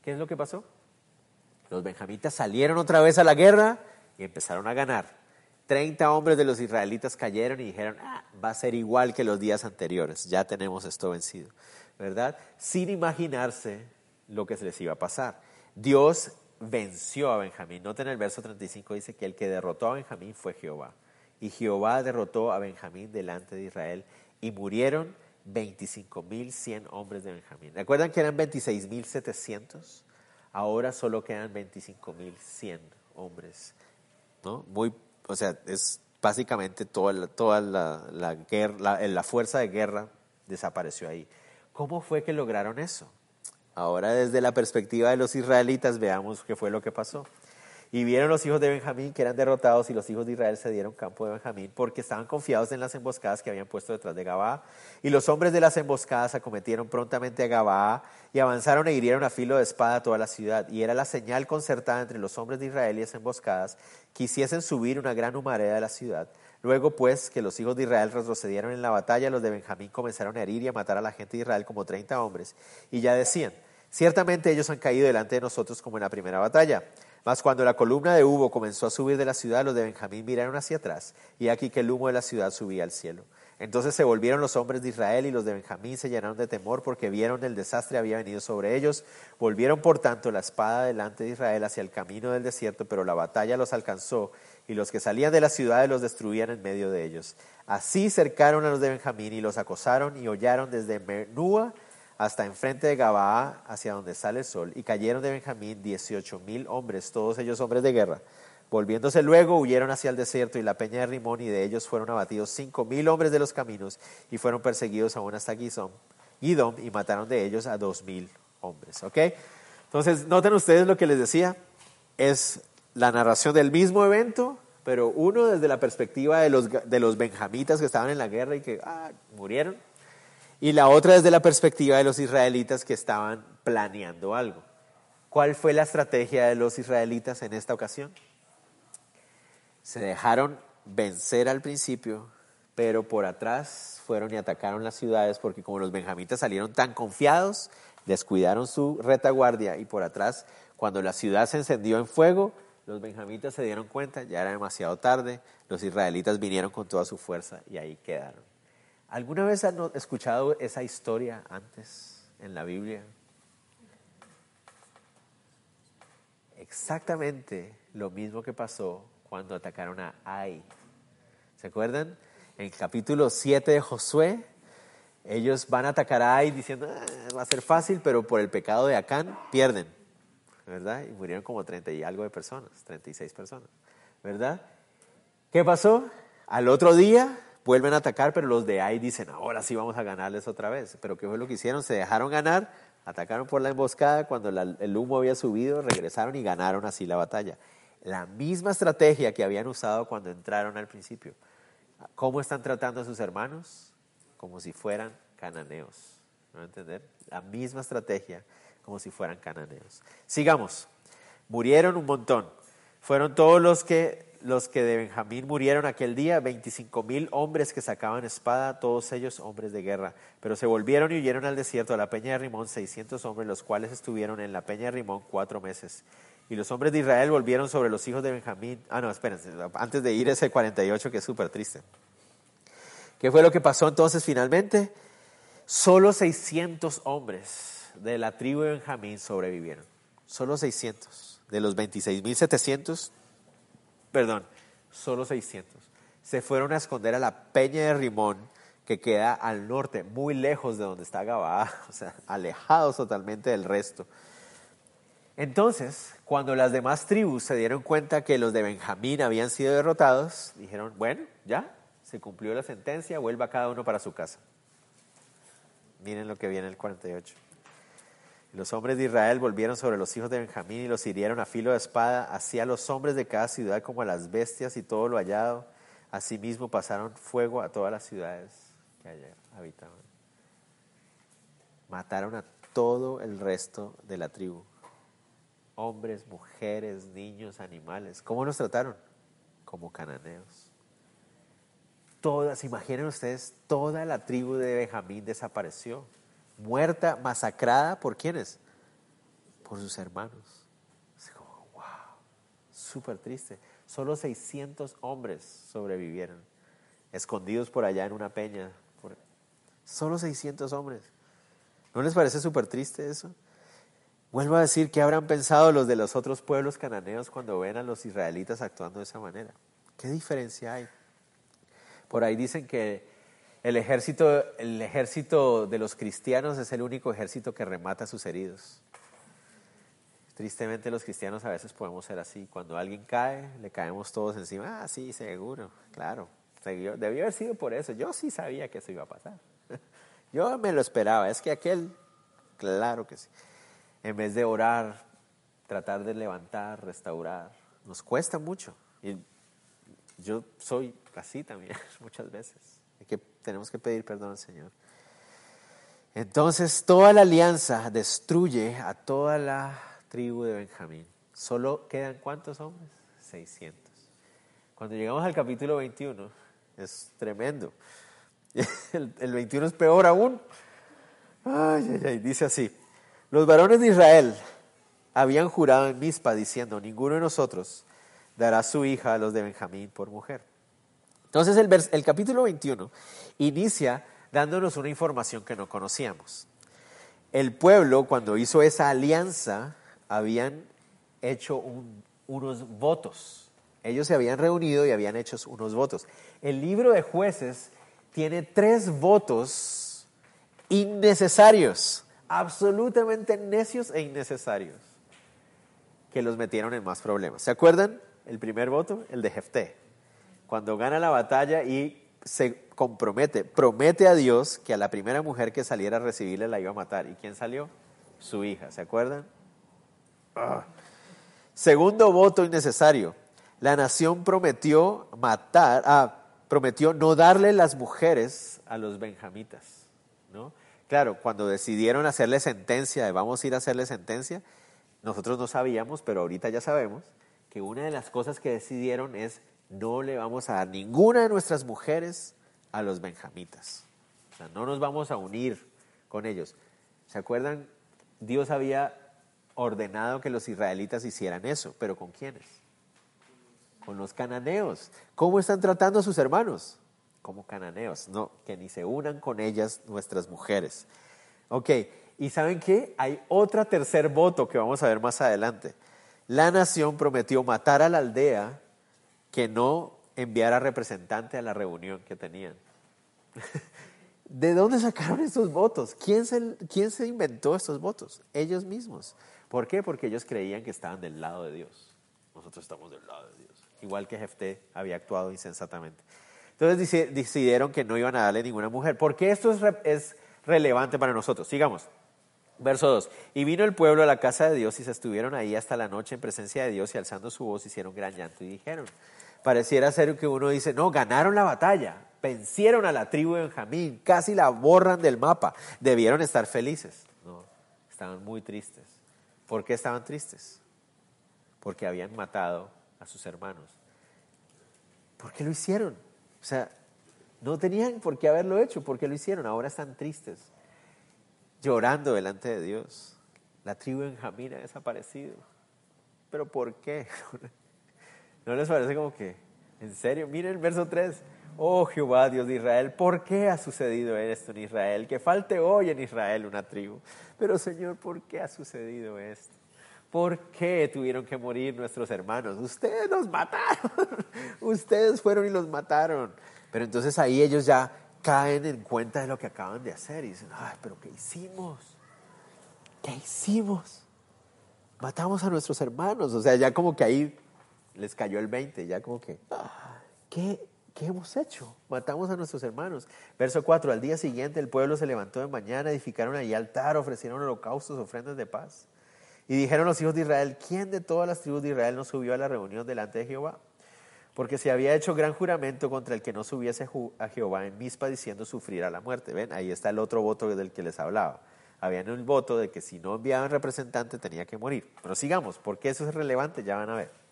¿Qué es lo que pasó? Los benjamitas salieron otra vez a la guerra y empezaron a ganar. Treinta hombres de los israelitas cayeron y dijeron, ah, va a ser igual que los días anteriores, ya tenemos esto vencido, ¿verdad? Sin imaginarse lo que se les iba a pasar. Dios venció a Benjamín. Noten el verso 35, dice que el que derrotó a Benjamín fue Jehová. Y Jehová derrotó a Benjamín delante de Israel y murieron 25.100 hombres de Benjamín. ¿Recuerdan que eran 26.700? Ahora solo quedan 25.100 hombres. ¿no? Muy, o sea, es básicamente toda la, toda la, guerra, la fuerza de guerra desapareció ahí. ¿Cómo fue que lograron eso? Ahora desde la perspectiva de los israelitas veamos qué fue lo que pasó. Y vieron los hijos de Benjamín que eran derrotados y los hijos de Israel se dieron campo de Benjamín porque estaban confiados en las emboscadas que habían puesto detrás de Gabaa. Y los hombres de las emboscadas acometieron prontamente a Gabaa y avanzaron e hirieron a filo de espada toda la ciudad. Y era la señal concertada entre los hombres de Israel y las emboscadas que hiciesen subir una gran humareda de la ciudad. Luego, pues, que los hijos de Israel retrocedieron en la batalla, los de Benjamín comenzaron a herir y a matar a la gente de Israel como treinta hombres. Y ya decían, ciertamente ellos han caído delante de nosotros como en la primera batalla. Mas cuando la columna de humo comenzó a subir de la ciudad, los de Benjamín miraron hacia atrás, y aquí que el humo de la ciudad subía al cielo. Entonces se volvieron los hombres de Israel y los de Benjamín se llenaron de temor porque vieron el desastre había venido sobre ellos. Volvieron por tanto la espada delante de Israel hacia el camino del desierto, pero la batalla los alcanzó y los que salían de la ciudad los destruían en medio de ellos. Así cercaron a los de Benjamín y los acosaron y hollaron desde Menúa hasta enfrente de Gabaa, hacia donde sale el sol, y cayeron de Benjamín dieciocho mil hombres, todos ellos hombres de guerra. Volviéndose luego, huyeron hacia el desierto y la peña de Rimón, y de ellos fueron abatidos cinco mil hombres de los caminos, y fueron perseguidos aún hasta Gizom, Gidom, y mataron de ellos a dos mil hombres. ¿Ok? Entonces, noten ustedes lo que les decía, es la narración del mismo evento, pero uno desde la perspectiva de los, de los benjamitas que estaban en la guerra y que ah, murieron, y la otra desde la perspectiva de los israelitas que estaban planeando algo. ¿Cuál fue la estrategia de los israelitas en esta ocasión? Se dejaron vencer al principio, pero por atrás fueron y atacaron las ciudades porque como los benjamitas salieron tan confiados, descuidaron su retaguardia y por atrás, cuando la ciudad se encendió en fuego, los benjamitas se dieron cuenta, ya era demasiado tarde, los israelitas vinieron con toda su fuerza y ahí quedaron. ¿Alguna vez han escuchado esa historia antes en la Biblia? Exactamente lo mismo que pasó cuando atacaron a Ai. ¿Se acuerdan? En el capítulo 7 de Josué, ellos van a atacar a Ai diciendo, ah, va a ser fácil, pero por el pecado de Acán pierden, ¿verdad? Y murieron como 30 y algo de personas, 36 personas, ¿verdad? ¿Qué pasó? Al otro día vuelven a atacar, pero los de ahí dicen, ahora sí vamos a ganarles otra vez. Pero ¿qué fue lo que hicieron? Se dejaron ganar, atacaron por la emboscada, cuando el humo había subido, regresaron y ganaron así la batalla. La misma estrategia que habían usado cuando entraron al principio. ¿Cómo están tratando a sus hermanos? Como si fueran cananeos. ¿No entender? La misma estrategia como si fueran cananeos. Sigamos. Murieron un montón. Fueron todos los que los que de Benjamín murieron aquel día, 25 mil hombres que sacaban espada, todos ellos hombres de guerra. Pero se volvieron y huyeron al desierto, a la peña de Rimón, 600 hombres, los cuales estuvieron en la peña de Rimón cuatro meses. Y los hombres de Israel volvieron sobre los hijos de Benjamín. Ah, no, espérense, antes de ir ese 48 que es súper triste. ¿Qué fue lo que pasó entonces finalmente? Solo 600 hombres de la tribu de Benjamín sobrevivieron. Solo 600. De los 26.700 perdón, solo 600. Se fueron a esconder a la peña de Rimón, que queda al norte, muy lejos de donde está Gabaa, o sea, alejados totalmente del resto. Entonces, cuando las demás tribus se dieron cuenta que los de Benjamín habían sido derrotados, dijeron, bueno, ya, se cumplió la sentencia, vuelva cada uno para su casa. Miren lo que viene el 48. Los hombres de Israel volvieron sobre los hijos de Benjamín y los hirieron a filo de espada, hacia los hombres de cada ciudad como a las bestias y todo lo hallado. Asimismo pasaron fuego a todas las ciudades que allá habitaban. Mataron a todo el resto de la tribu. Hombres, mujeres, niños, animales. ¿Cómo nos trataron? Como cananeos. Todas, imaginen ustedes, toda la tribu de Benjamín desapareció muerta, masacrada, ¿por quiénes? Por sus hermanos. Es como, wow, súper triste. Solo 600 hombres sobrevivieron, escondidos por allá en una peña. Solo 600 hombres. ¿No les parece súper triste eso? Vuelvo a decir, ¿qué habrán pensado los de los otros pueblos cananeos cuando ven a los israelitas actuando de esa manera? ¿Qué diferencia hay? Por ahí dicen que el ejército, el ejército de los cristianos es el único ejército que remata sus heridos. Tristemente los cristianos a veces podemos ser así. Cuando alguien cae, le caemos todos encima. Ah, sí, seguro, claro. Debió haber sido por eso. Yo sí sabía que eso iba a pasar. Yo me lo esperaba. Es que aquel, claro que sí. En vez de orar, tratar de levantar, restaurar, nos cuesta mucho. Yo soy así también muchas veces. que, tenemos que pedir perdón al Señor. Entonces, toda la alianza destruye a toda la tribu de Benjamín. Solo quedan cuántos hombres? 600. Cuando llegamos al capítulo 21, es tremendo. El, 21 es peor aún. Ay, ay, ay, dice así. Los varones de Israel habían jurado en Mispa diciendo, ninguno de nosotros dará su hija a los de Benjamín por mujer. Entonces el, capítulo 21 inicia dándonos una información que no conocíamos. El pueblo, cuando hizo esa alianza, habían hecho unos votos. Ellos se habían reunido y habían hecho unos votos. El libro de jueces tiene tres votos innecesarios, absolutamente necios e innecesarios, que los metieron en más problemas. ¿Se acuerdan? El primer voto, el de Jefté. Cuando gana la batalla y se compromete, promete a Dios que a la primera mujer que saliera a recibirle la iba a matar. ¿Y quién salió? Su hija, ¿se acuerdan? Ah. Segundo voto innecesario. La nación prometió matar, ah, prometió no darle las mujeres a los benjamitas. ¿no? Claro, cuando decidieron hacerle sentencia, de vamos a ir a hacerle sentencia, nosotros no sabíamos, pero ahorita ya sabemos, que una de las cosas que decidieron es no le vamos a dar ninguna de nuestras mujeres a los benjamitas. O sea, no nos vamos a unir con ellos. ¿Se acuerdan? Dios había ordenado que los israelitas hicieran eso, pero ¿con quiénes? Con los cananeos. ¿Cómo están tratando a sus hermanos? Como cananeos, no, que ni se unan con ellas nuestras mujeres. Ok, y ¿saben qué? Hay otra tercer voto que vamos a ver más adelante. La nación prometió matar a la aldea que no enviara representante a la reunión que tenían. ¿De dónde sacaron estos votos? ¿Quién se, ¿Quién se inventó estos votos? Ellos mismos. ¿Por qué? Porque ellos creían que estaban del lado de Dios. Nosotros estamos del lado de Dios. Igual que Jefté había actuado insensatamente. Entonces decidieron que no iban a darle ninguna mujer. ¿Por qué esto es, es relevante para nosotros? Sigamos. Verso 2. Y vino el pueblo a la casa de Dios y se estuvieron ahí hasta la noche en presencia de Dios y alzando su voz hicieron gran llanto y dijeron, pareciera ser que uno dice, no, ganaron la batalla, vencieron a la tribu de Benjamín, casi la borran del mapa, debieron estar felices. No, estaban muy tristes. ¿Por qué estaban tristes? Porque habían matado a sus hermanos. ¿Por qué lo hicieron? O sea, no tenían por qué haberlo hecho, ¿por qué lo hicieron? Ahora están tristes, llorando delante de Dios. La tribu de Benjamín ha desaparecido. ¿Pero por qué? ¿No les parece como que, en serio? Miren el verso 3. Oh Jehová, Dios de Israel, ¿por qué ha sucedido esto en Israel? Que falte hoy en Israel una tribu. Pero Señor, ¿por qué ha sucedido esto? ¿Por qué tuvieron que morir nuestros hermanos? Ustedes los mataron. Ustedes fueron y los mataron. Pero entonces ahí ellos ya caen en cuenta de lo que acaban de hacer y dicen, ay, pero ¿qué hicimos? ¿Qué hicimos? Matamos a nuestros hermanos. O sea, ya como que ahí les cayó el 20, ya como que, ah, ¿qué, ¿qué hemos hecho? Matamos a nuestros hermanos. Verso 4, al día siguiente el pueblo se levantó de mañana, edificaron allí altar, ofrecieron holocaustos, ofrendas de paz. Y dijeron los hijos de Israel, ¿quién de todas las tribus de Israel no subió a la reunión delante de Jehová? Porque se había hecho gran juramento contra el que no subiese a Jehová en Mispa diciendo sufrir a la muerte. Ven, ahí está el otro voto del que les hablaba. Habían un voto de que si no enviaban representante tenía que morir. Pero sigamos, porque eso es relevante, ya van a ver.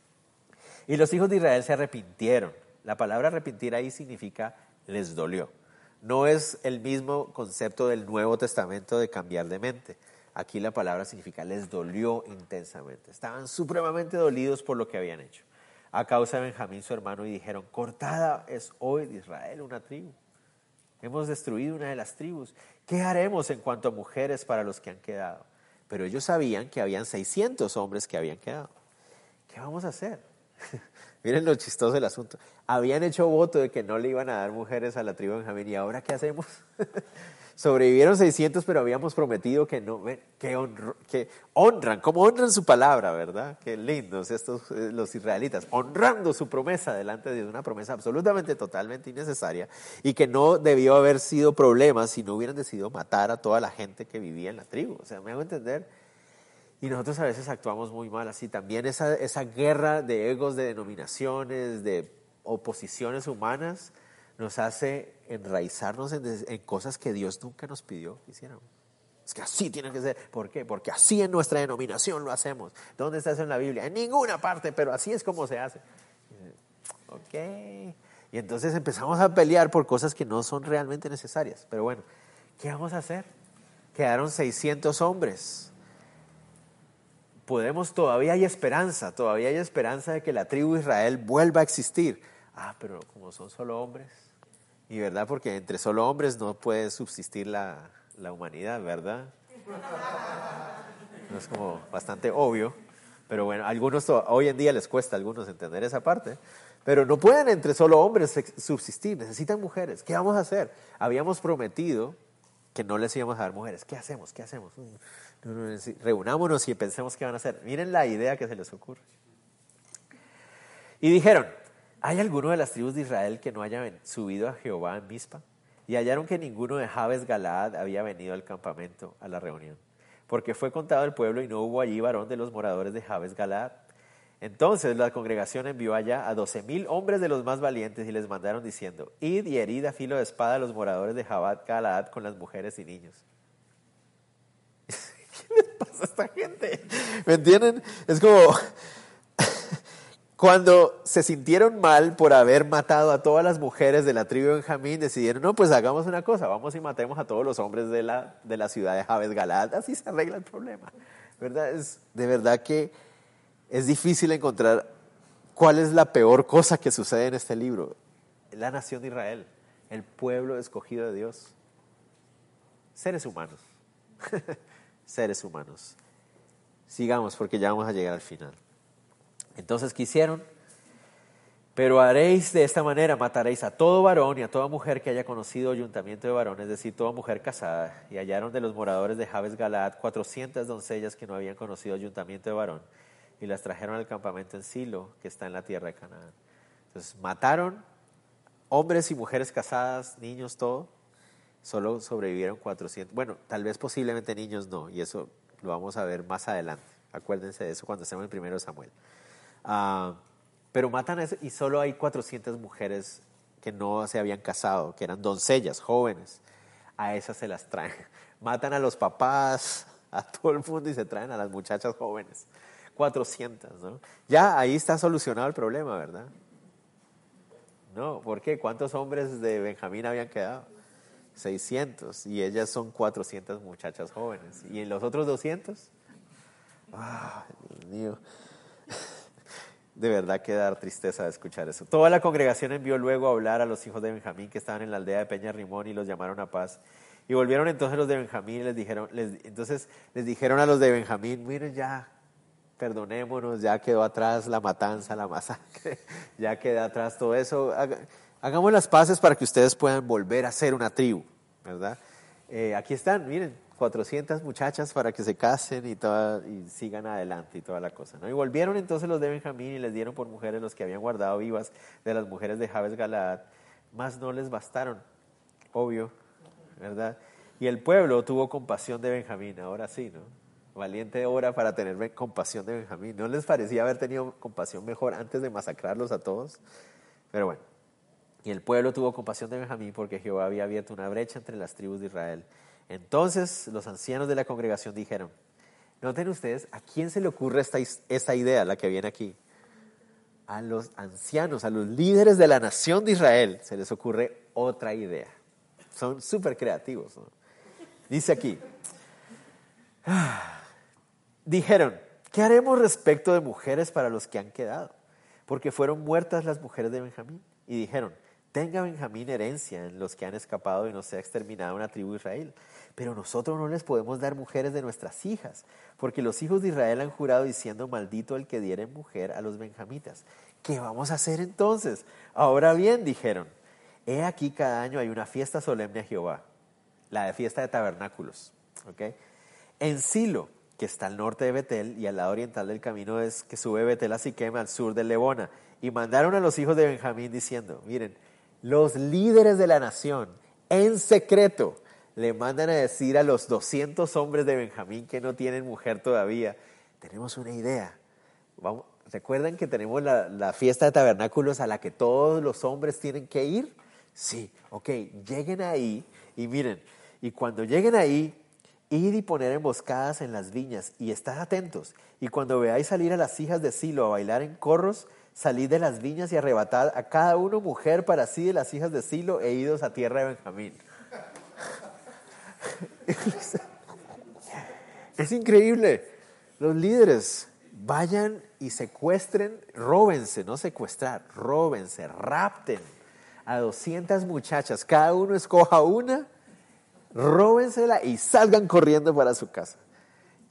Y los hijos de Israel se arrepintieron. La palabra arrepentir ahí significa les dolió. No es el mismo concepto del Nuevo Testamento de cambiar de mente. Aquí la palabra significa les dolió intensamente. Estaban supremamente dolidos por lo que habían hecho. A causa de Benjamín, su hermano, y dijeron, cortada es hoy de Israel una tribu. Hemos destruido una de las tribus. ¿Qué haremos en cuanto a mujeres para los que han quedado? pero ellos sabían que habían 600 hombres que habían quedado. ¿Qué vamos a hacer? Miren lo chistoso del asunto. Habían hecho voto de que no le iban a dar mujeres a la tribu de Benjamín y ahora ¿qué hacemos? Sobrevivieron 600, pero habíamos prometido que no, que, que honran, como honran su palabra, ¿verdad? Qué lindos estos eh, los israelitas, honrando su promesa delante de Dios, una promesa absolutamente, totalmente innecesaria y que no debió haber sido problema si no hubieran decidido matar a toda la gente que vivía en la tribu. O sea, me hago entender. Y nosotros a veces actuamos muy mal así. También esa, esa guerra de egos, de denominaciones, de oposiciones humanas, nos hace enraizarnos en, cosas que Dios nunca nos pidió que hiciéramos. Es que así tiene que ser. ¿Por qué? Porque así en nuestra denominación lo hacemos. ¿Dónde está eso en la Biblia? En ninguna parte, pero así es como se hace. Ok. Y entonces empezamos a pelear por cosas que no son realmente necesarias. Pero bueno, ¿qué vamos a hacer? Quedaron 600 hombres. Podemos, todavía hay esperanza, todavía hay esperanza de que la tribu de Israel vuelva a existir. Ah, pero como son solo hombres, y verdad, porque entre solo hombres no puede subsistir la, la humanidad, ¿verdad? No es como bastante obvio, pero bueno, algunos hoy en día les cuesta a algunos entender esa parte, pero no pueden entre solo hombres subsistir, necesitan mujeres. ¿Qué vamos a hacer? Habíamos prometido que no les íbamos a dar mujeres. ¿Qué hacemos? ¿Qué hacemos? Reunámonos y pensemos qué van a hacer. Miren la idea que se les ocurre. Y dijeron, ¿Hay alguno de las tribus de Israel que no haya subido a Jehová en Mispa? Y hallaron que ninguno de Jabes Galaad había venido al campamento, a la reunión. Porque fue contado el pueblo y no hubo allí varón de los moradores de Jabes Galaad. Entonces la congregación envió allá a doce mil hombres de los más valientes y les mandaron diciendo, id y herid a filo de espada a los moradores de Jabes Galaad con las mujeres y niños. ¿Qué les pasa a esta gente? ¿Me entienden? Es como, cuando se sintieron mal por haber matado a todas las mujeres de la tribu de Benjamín, decidieron, no, pues hagamos una cosa, vamos y matemos a todos los hombres de la, de la ciudad de Jabes Galad, así se arregla el problema. ¿Verdad? Es, de verdad que es difícil encontrar cuál es la peor cosa que sucede en este libro. La nación de Israel, el pueblo escogido de Dios. Seres humanos. Seres humanos. Sigamos porque ya vamos a llegar al final. Entonces quisieron, pero haréis de esta manera, mataréis a todo varón y a toda mujer que haya conocido ayuntamiento de varón, es decir, toda mujer casada. Y hallaron de los moradores de Jabes Galaad cuatrocientas doncellas que no habían conocido ayuntamiento de varón, y las trajeron al campamento en Silo, que está en la tierra de Canaán. Entonces mataron hombres y mujeres casadas, niños, todo. Solo sobrevivieron 400. Bueno, tal vez posiblemente niños no, y eso lo vamos a ver más adelante. Acuérdense de eso cuando estemos en primero Samuel. Ah, pero matan a y solo hay 400 mujeres que no se habían casado, que eran doncellas, jóvenes. A esas se las traen. Matan a los papás, a todo el mundo y se traen a las muchachas jóvenes. 400, ¿no? Ya ahí está solucionado el problema, ¿verdad? No, ¿por qué? ¿Cuántos hombres de Benjamín habían quedado? 600 y ellas son 400 muchachas jóvenes. ¿Y en los otros 200? Ah, Dios mío de verdad que dar tristeza de escuchar eso. Toda la congregación envió luego a hablar a los hijos de Benjamín que estaban en la aldea de Peña Rimón y los llamaron a paz. Y volvieron entonces los de Benjamín y les dijeron, entonces les dijeron a los de Benjamín, miren ya, perdonémonos, ya quedó atrás la matanza, la masacre, ya quedó atrás todo eso. Hagamos las paces para que ustedes puedan volver a ser una tribu, ¿verdad? Eh, aquí están, miren, 400 muchachas para que se casen y, sigan adelante y toda la cosa. ¿no? Y volvieron entonces los de Benjamín y les dieron por mujeres los que habían guardado vivas de las mujeres de Jabes Galaad, más no les bastaron, obvio, ¿verdad? Y el pueblo tuvo compasión de Benjamín, ahora sí, ¿no? Valiente hora para tener compasión de Benjamín. ¿No les parecía haber tenido compasión mejor antes de masacrarlos a todos? Pero bueno, y el pueblo tuvo compasión de Benjamín porque Jehová había abierto una brecha entre las tribus de Israel entonces los ancianos de la congregación dijeron, noten ustedes, ¿a quién se le ocurre esta, esta idea, la que viene aquí? A los ancianos, a los líderes de la nación de Israel, se les ocurre otra idea. Son súper creativos. Dice aquí, dijeron, ¿qué haremos respecto de mujeres para los que han quedado? Porque fueron muertas las mujeres de Benjamín. Y dijeron, tenga Benjamín herencia en los que han escapado y no sea exterminada una tribu de Israel. Pero nosotros no les podemos dar mujeres de nuestras hijas, porque los hijos de Israel han jurado diciendo, maldito el que diere mujer a los benjamitas. ¿Qué vamos a hacer entonces? Ahora bien, dijeron, he aquí cada año hay una fiesta solemne a Jehová, la de fiesta de tabernáculos. En Silo, que está al norte de Betel y al lado oriental del camino es que sube Betel a Siquem, al sur de Lebona. Y mandaron a los hijos de Benjamín diciendo, miren, los líderes de la nación en secreto le mandan a decir a los 200 hombres de Benjamín que no tienen mujer todavía, tenemos una idea. Vamos, ¿Recuerdan que tenemos la, la, fiesta de tabernáculos a la que todos los hombres tienen que ir? Sí, ok, lleguen ahí y miren, y cuando lleguen ahí, id y poner emboscadas en las viñas y estad atentos. Y cuando veáis salir a las hijas de Silo a bailar en corros, salid de las viñas y arrebatad a cada uno mujer para sí de las hijas de Silo e idos a tierra de Benjamín. es increíble. Los líderes vayan y secuestren, róbense, no secuestrar, róbense, rapten a 200 muchachas, cada uno escoja una, róbensela y salgan corriendo para su casa.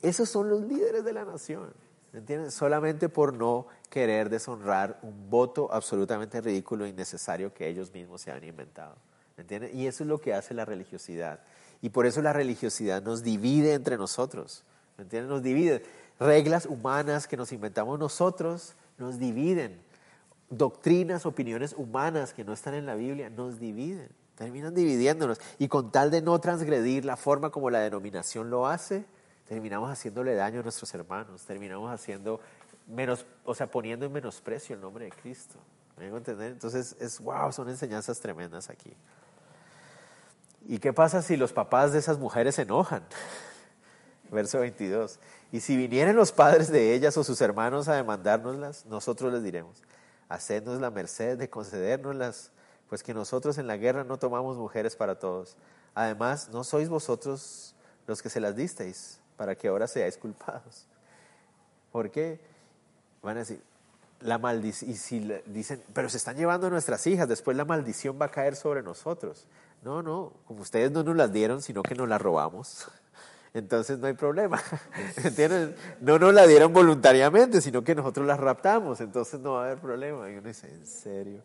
Esos son los líderes de la nación, ¿me entienden? Solamente por no querer deshonrar un voto absolutamente ridículo e innecesario que ellos mismos se han inventado, ¿me entienden? Y eso es lo que hace la religiosidad. Y por eso la religiosidad nos divide entre nosotros, ¿me entienden? Nos divide reglas humanas que nos inventamos nosotros nos dividen. Doctrinas, opiniones humanas que no están en la Biblia nos dividen, terminan dividiéndonos. Y con tal de no transgredir la forma como la denominación lo hace, terminamos haciéndole daño a nuestros hermanos, terminamos haciendo menos, o sea, poniendo en menosprecio el nombre de Cristo. ¿Me entender? Entonces, es wow, son enseñanzas tremendas aquí. ¿Y qué pasa si los papás de esas mujeres se enojan? Verso 22. Y si vinieran los padres de ellas o sus hermanos a demandárnoslas, nosotros les diremos, hacednos la merced de concedérnoslas, pues que nosotros en la guerra no tomamos mujeres para todos. Además, no sois vosotros los que se las disteis, para que ahora seáis culpados. ¿Por qué? Van a decir, la maldición, y si dicen, pero se están llevando nuestras hijas, después la maldición va a caer sobre nosotros. No, no, como ustedes no nos las dieron, sino que nos las robamos entonces no hay problema. ¿Entiendes? No nos la dieron voluntariamente, sino que nosotros las raptamos, entonces no va a haber problema. Y uno dice, ¿en serio?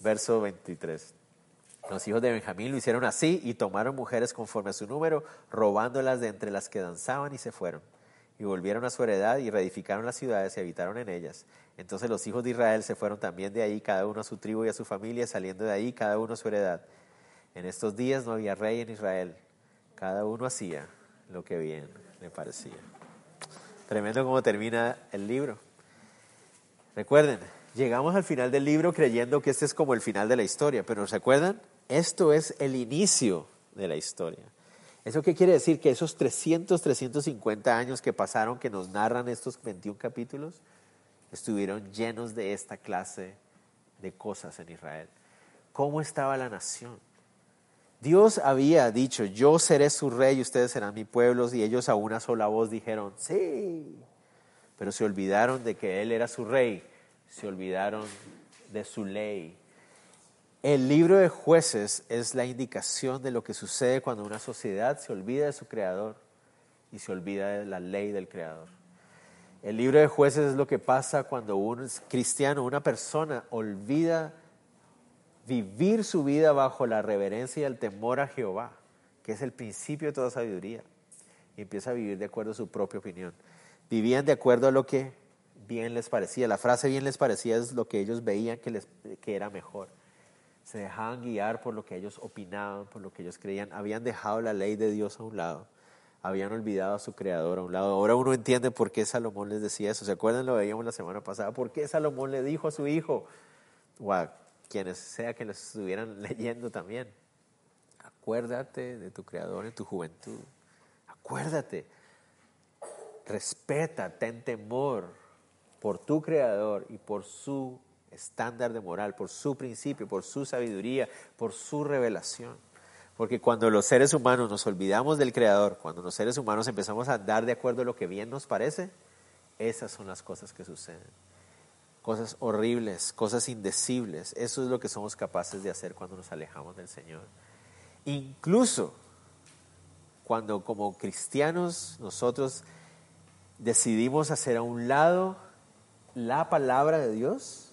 Verso 23. Los hijos de Benjamín lo hicieron así y tomaron mujeres conforme a su número, robándolas de entre las que danzaban y se fueron. Y volvieron a su heredad y reedificaron las ciudades y habitaron en ellas. Entonces los hijos de Israel se fueron también de ahí, cada uno a su tribu y a su familia, saliendo de ahí, cada uno a su heredad. En estos días no había rey en Israel, cada uno hacía lo que bien le parecía. Tremendo como termina el libro. Recuerden, llegamos al final del libro creyendo que este es como el final de la historia, pero ¿se acuerdan? Esto es el inicio de la historia. ¿Eso qué quiere decir? Que esos 300, 350 años que pasaron, que nos narran estos 21 capítulos, estuvieron llenos de esta clase de cosas en Israel. ¿Cómo estaba la nación? Dios había dicho, yo seré su rey y ustedes serán mi pueblo, y ellos a una sola voz dijeron, sí, pero se olvidaron de que Él era su rey, se olvidaron de su ley. El libro de jueces es la indicación de lo que sucede cuando una sociedad se olvida de su creador y se olvida de la ley del creador. El libro de jueces es lo que pasa cuando un cristiano, una persona, olvida vivir su vida bajo la reverencia y el temor a Jehová, que es el principio de toda sabiduría, y empieza a vivir de acuerdo a su propia opinión. Vivían de acuerdo a lo que bien les parecía. La frase bien les parecía es lo que ellos veían que, les, que era mejor. Se dejaban guiar por lo que ellos opinaban, por lo que ellos creían. Habían dejado la ley de Dios a un lado. Habían olvidado a su creador a un lado. Ahora uno entiende por qué Salomón les decía eso. ¿Se acuerdan? Lo veíamos la semana pasada. ¿Por qué Salomón le dijo a su hijo? Wow, quienes sea que los estuvieran leyendo también. Acuérdate de tu creador en tu juventud. Acuérdate. Respeta, ten temor por tu creador y por su estándar de moral, por su principio, por su sabiduría, por su revelación. Porque cuando los seres humanos nos olvidamos del creador, cuando los seres humanos empezamos a andar de acuerdo a lo que bien nos parece, esas son las cosas que suceden cosas horribles, cosas indecibles. Eso es lo que somos capaces de hacer cuando nos alejamos del Señor. Incluso cuando como cristianos nosotros decidimos hacer a un lado la palabra de Dios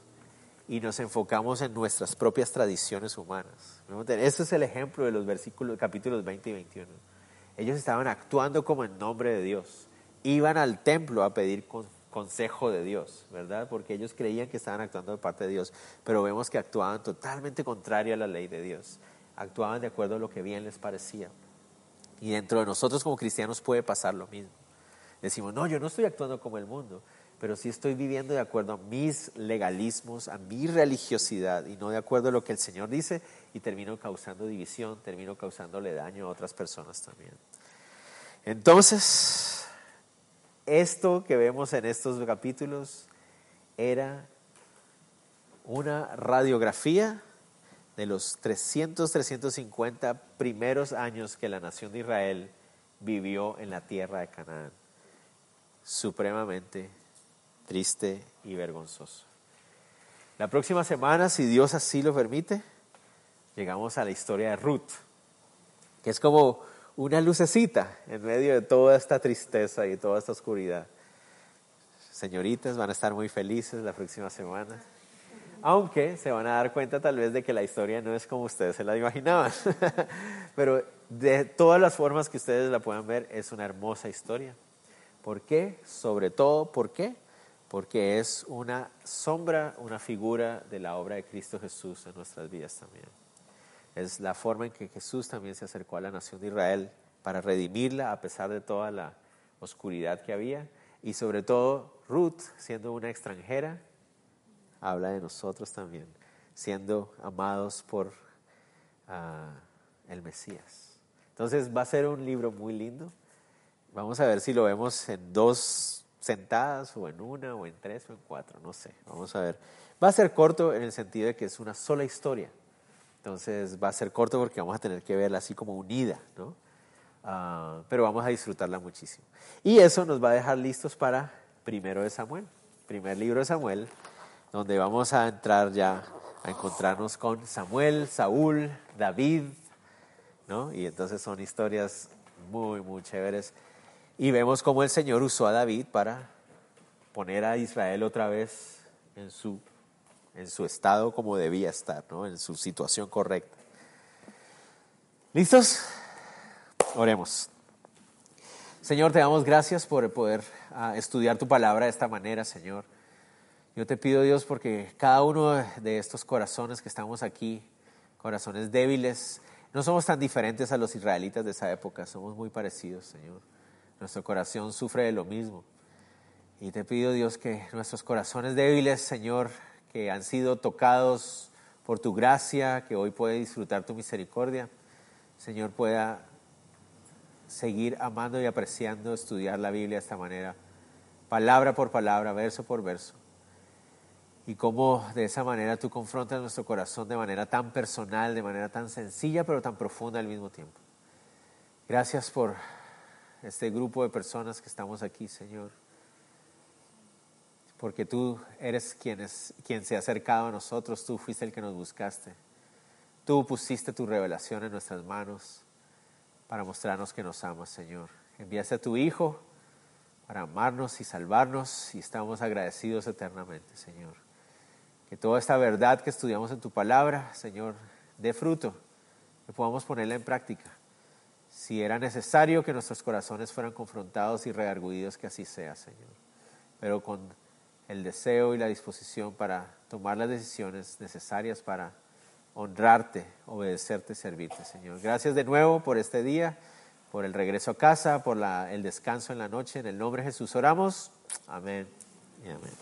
y nos enfocamos en nuestras propias tradiciones humanas. Este es el ejemplo de los versículos, capítulos 20 y 21. Ellos estaban actuando como en nombre de Dios. Iban al templo a pedir consejo de Dios, ¿verdad? Porque ellos creían que estaban actuando de parte de Dios, pero vemos que actuaban totalmente contrario a la ley de Dios. Actuaban de acuerdo a lo que bien les parecía. Y dentro de nosotros como cristianos puede pasar lo mismo. Decimos, no, yo no estoy actuando como el mundo, pero sí estoy viviendo de acuerdo a mis legalismos, a mi religiosidad y no de acuerdo a lo que el Señor dice y termino causando división, termino causándole daño a otras personas también. Entonces, esto que vemos en estos capítulos era una radiografía de los 300, 350 primeros años que la nación de Israel vivió en la tierra de Canaán supremamente triste y vergonzoso. La próxima semana, si Dios así lo permite, llegamos a la historia de Ruth, que es como una lucecita en medio de toda esta tristeza y toda esta oscuridad. Señoritas van a estar muy felices la próxima semana, aunque se van a dar cuenta tal vez de que la historia no es como ustedes se la imaginaban, pero de todas las formas que ustedes la puedan ver, es una hermosa historia ¿Por qué? Sobre todo, ¿por qué? Porque es una sombra, una figura de la obra de Cristo Jesús en nuestras vidas también. Es la forma en que Jesús también se acercó a la nación de Israel para redimirla a pesar de toda la oscuridad que había. Y sobre todo, Ruth, siendo una extranjera, habla de nosotros también, siendo amados por ah, el Mesías. Entonces va a ser un libro muy lindo. Vamos a ver si lo vemos en dos sentadas o en una o en tres o en cuatro, no sé, vamos a ver. Va a ser corto en el sentido de que es una sola historia. Entonces va a ser corto porque vamos a tener que verla así como unida, ¿no? Ah, pero vamos a disfrutarla muchísimo. Y eso nos va a dejar listos para primero de Samuel, primer libro de Samuel, donde vamos a entrar ya a encontrarnos con Samuel, Saúl, David, ¿no? Y entonces son historias muy, muy chéveres. Y vemos cómo el Señor usó a David para poner a Israel otra vez en su, en su estado como debía estar, ¿no? en su situación correcta. ¿Listos? Oremos. Señor, te damos gracias por poder ah, estudiar tu palabra de esta manera, Señor. Yo te pido, Dios, porque cada uno de estos corazones que estamos aquí, corazones débiles, no somos tan diferentes a los israelitas de esa época, somos muy parecidos, Señor. Nuestro corazón sufre de lo mismo. Y te pido, Dios, que nuestros corazones débiles, Señor, que han sido tocados por tu gracia, que hoy puede disfrutar tu misericordia, Señor, pueda seguir amando y apreciando estudiar la Biblia de esta manera, palabra por palabra, verso por verso. Y cómo de esa manera tú confrontas nuestro corazón de manera tan personal, de manera tan sencilla, pero tan profunda al mismo tiempo. Gracias por este grupo de personas que estamos aquí, Señor. Porque tú eres quien, es, quien se ha acercado a nosotros, tú fuiste el que nos buscaste. Tú pusiste tu revelación en nuestras manos para mostrarnos que nos amas, Señor. Enviaste a tu Hijo para amarnos y salvarnos y estamos agradecidos eternamente, Señor. Que toda esta verdad que estudiamos en tu palabra, Señor, dé fruto, que podamos ponerla en práctica si era necesario que nuestros corazones fueran confrontados y reargudidos, que así sea, Señor. Pero con el deseo y la disposición para tomar las decisiones necesarias para honrarte, obedecerte, servirte, Señor. Gracias de nuevo por este día, por el regreso a casa, por el descanso en la noche. En el nombre de Jesús oramos. Amén y amén.